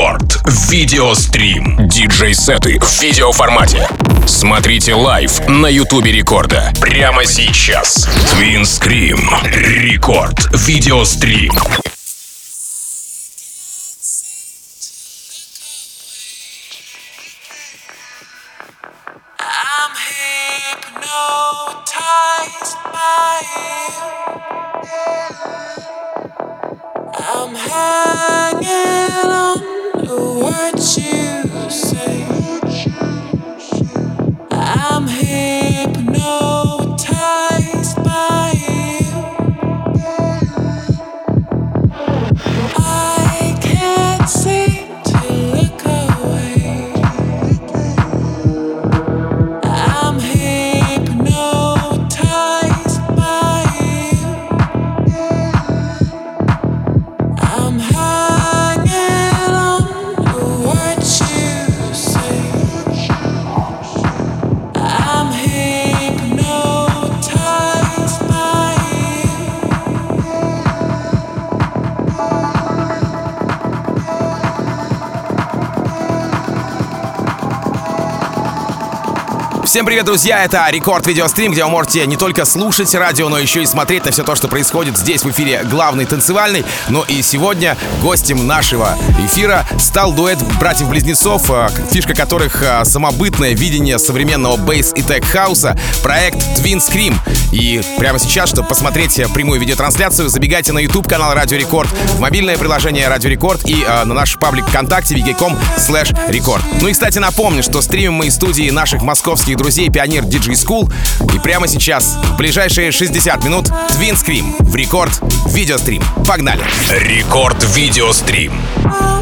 Рекорд. Видеострим. Диджей-сеты в видеоформате. Смотрите live на Ютубе Рекорда. Прямо сейчас. Twin Scream. Рекорд. Видеострим. Всем привет, друзья! Это Рекорд Видеострим, где вы можете не только слушать радио, но еще и смотреть на все то, что происходит здесь в эфире главный танцевальный. Но и сегодня гостем нашего эфира стал дуэт братьев-близнецов, э, фишка которых э, самобытное видение современного bass и tech хауса, проект Twin Scream. И прямо сейчас, чтобы посмотреть прямую видеотрансляцию, забегайте на YouTube канал Радио Рекорд, в мобильное приложение Радио Рекорд и э, на наш паблик ВКонтакте vk.com slash рекорд. Ну и, кстати, напомню, что стримим мы из студии наших московских друзей Pioneer DJ School. И прямо сейчас, в ближайшие 60 минут, Twin Scream в рекорд видеострим. Погнали! Рекорд. Видеострим. I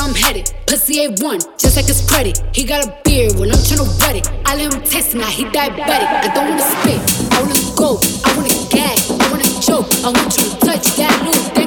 where I'm headed. Pussy A1, just like his credit. He got a beard when I'm trying to wet it. I let him taste now, he diabetic. I don't wanna spit, I wanna go. I wanna gag, I wanna choke. I want you to touch that new.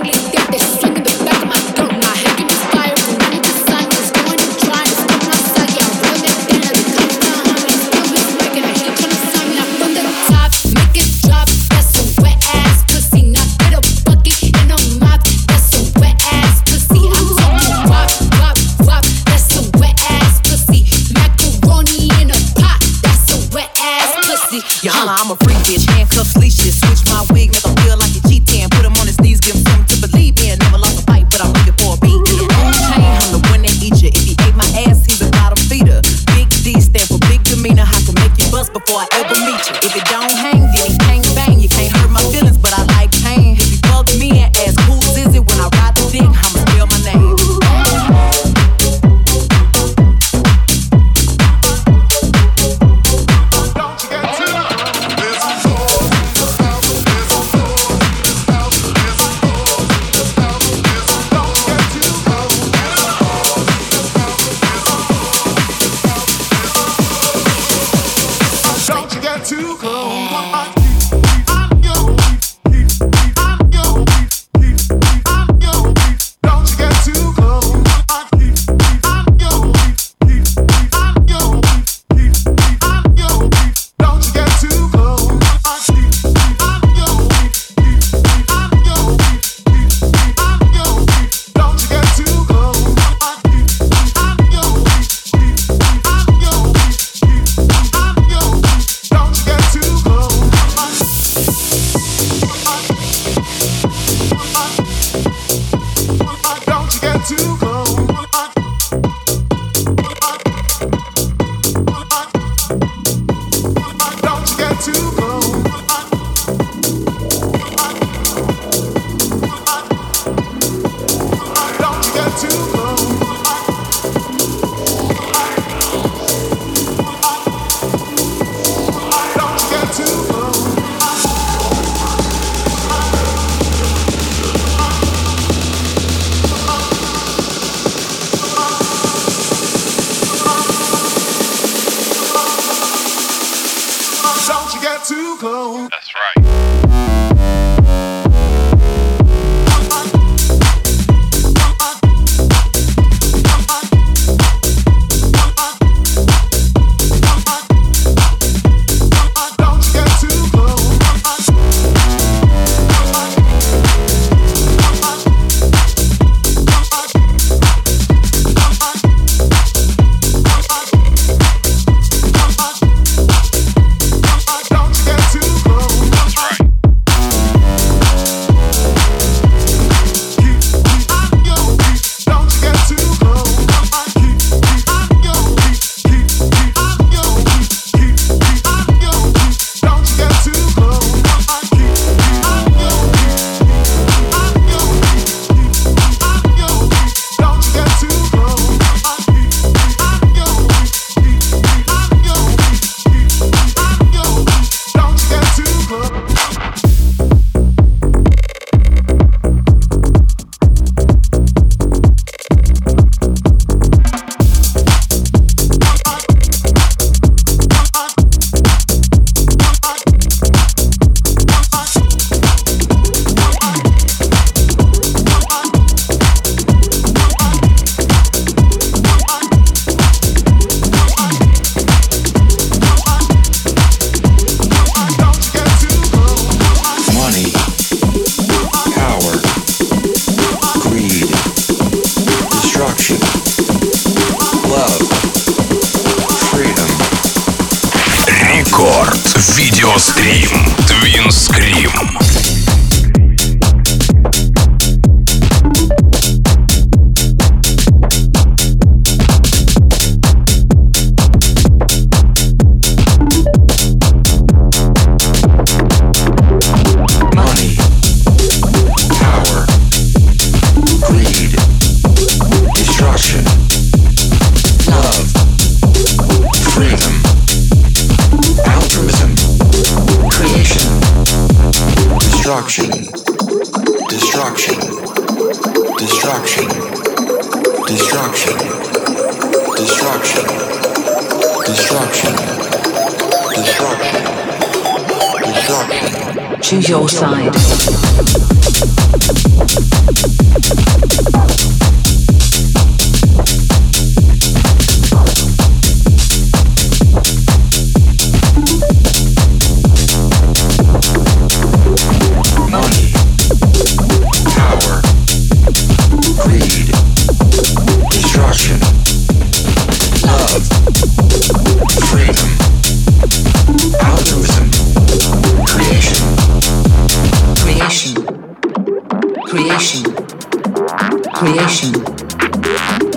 creation,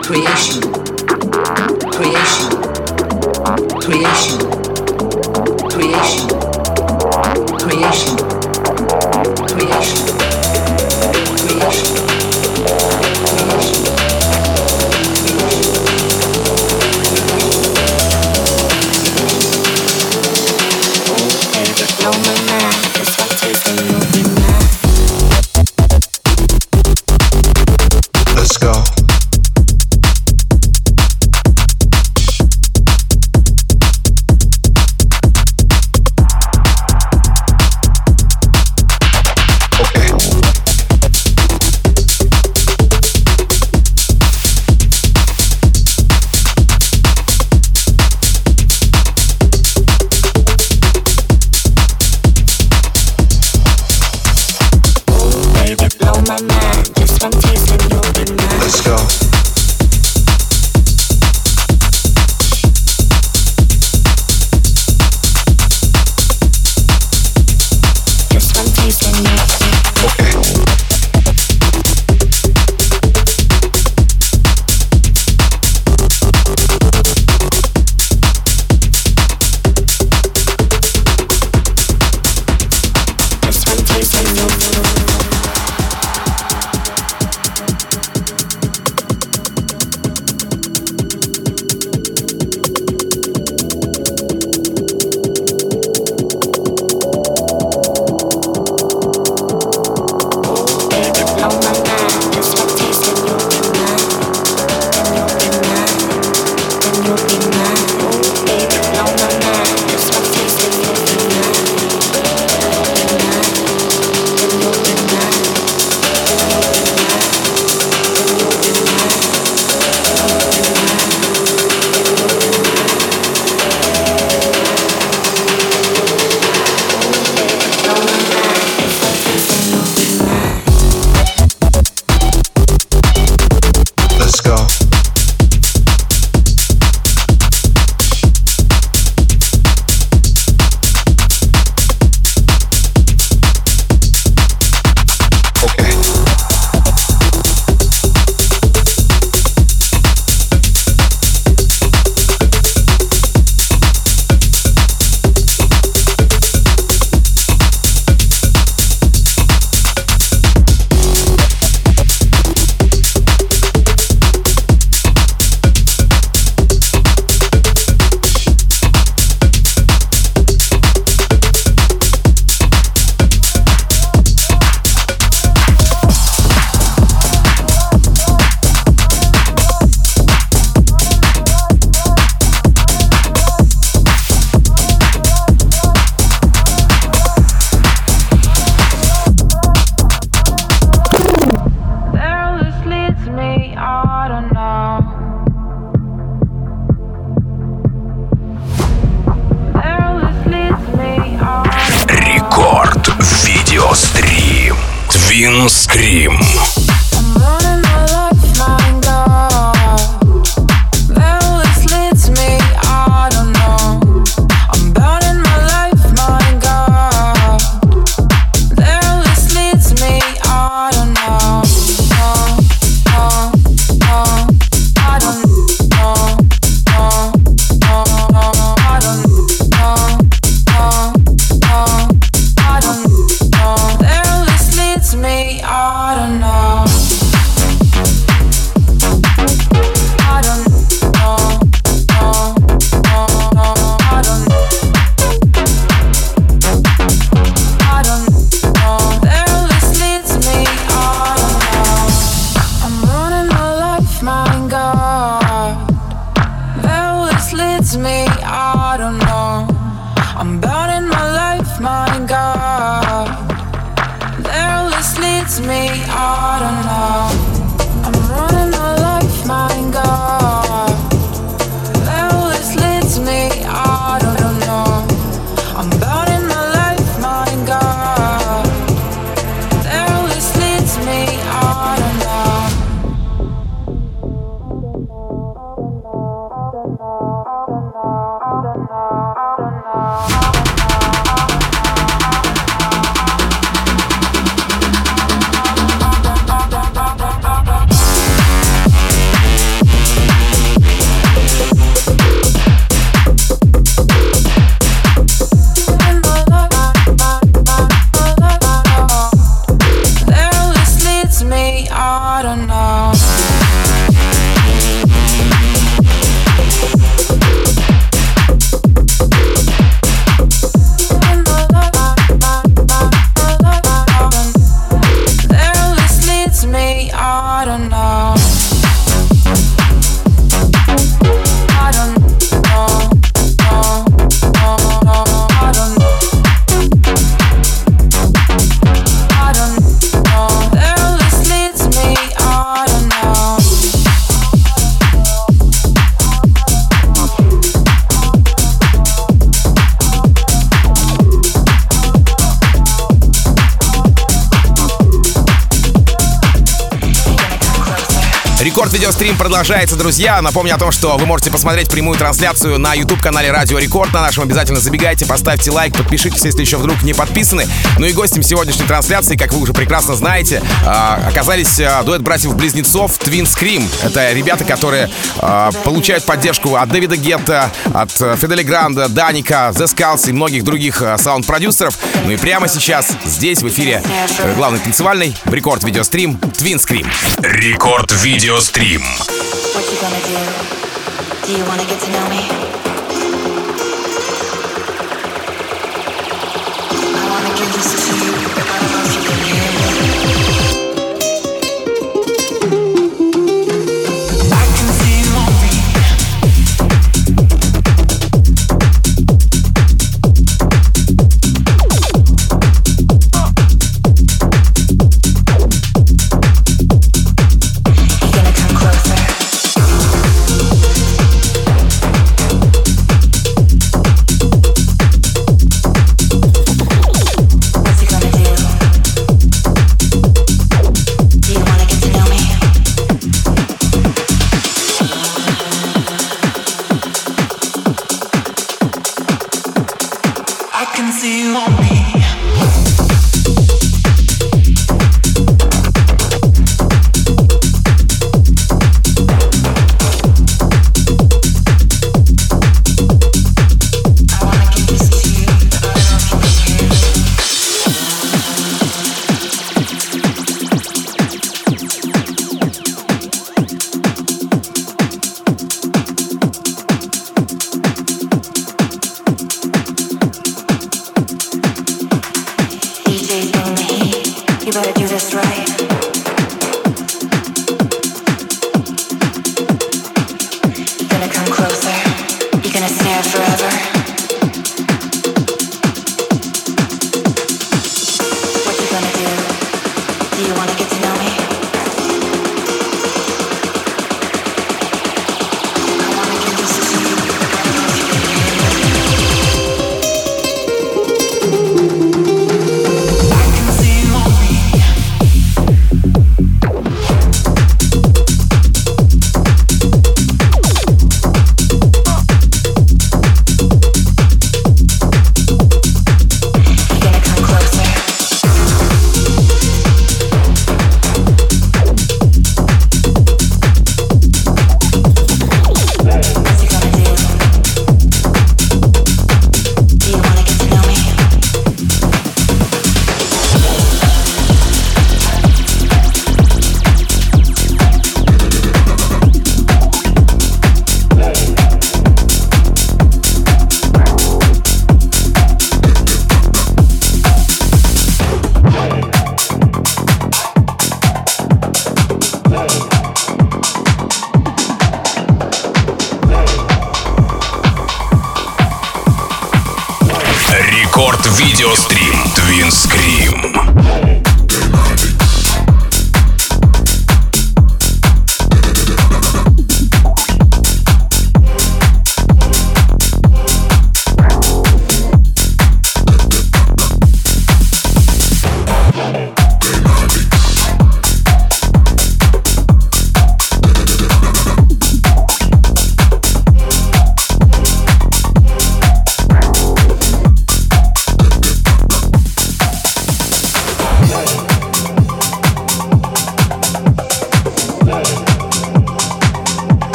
creation, creation, creation, creation. Видеострим продолжается, друзья. Напомню о том, что вы можете посмотреть прямую трансляцию на YouTube-канале Радио Рекорд. На нашем обязательно забегайте, поставьте лайк, подпишитесь, если еще вдруг не подписаны. Ну и гостем сегодняшней трансляции, как вы уже прекрасно знаете, а, оказались а, дуэт братьев-близнецов Twin Scream. Это ребята, которые а, получают поддержку от Дэвида Гетта, от Фидели Гранда, Даника, The Skulls и многих других саунд-продюсеров. Ну и прямо сейчас здесь в эфире э, главный танцевальный рекорд видеострим Twin Scream. Рекорд видеострим. Dream. What you gonna do? Do you wanna get to know me? I wanna give this to you. Рекорд Видеострим Твин Скрим.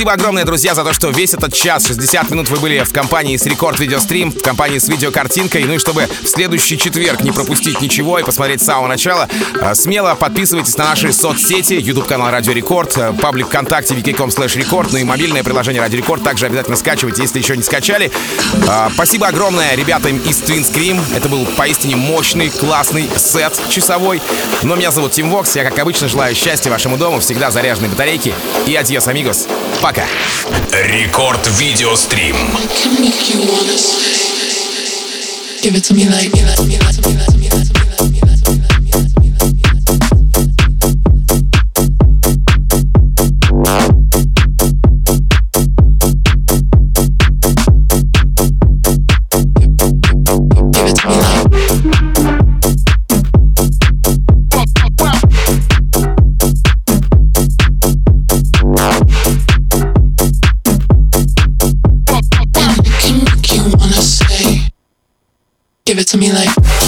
Спасибо огромное, друзья, за то, что весь этот час, 60 минут вы были в компании с Рекорд Видеострим, в компании с видеокартинкой. Ну и чтобы в следующий четверг не пропустить ничего и посмотреть с самого начала, э, смело подписывайтесь на наши соцсети, YouTube канал Радио Рекорд, э, паблик ВКонтакте, vk.com slash рекорд, ну и мобильное приложение Радио Рекорд также обязательно скачивайте, если еще не скачали. Э, спасибо огромное ребятам из Twin Scream. Это был поистине мощный, классный сет часовой. Но меня зовут Тим Вокс. Я, как обычно, желаю счастья вашему дому, всегда заряженной батарейки. И адьос, амигос. Пока собака. Рекорд видеострим. Give it to me like, give it to me like, give it to me like. Give it to me like.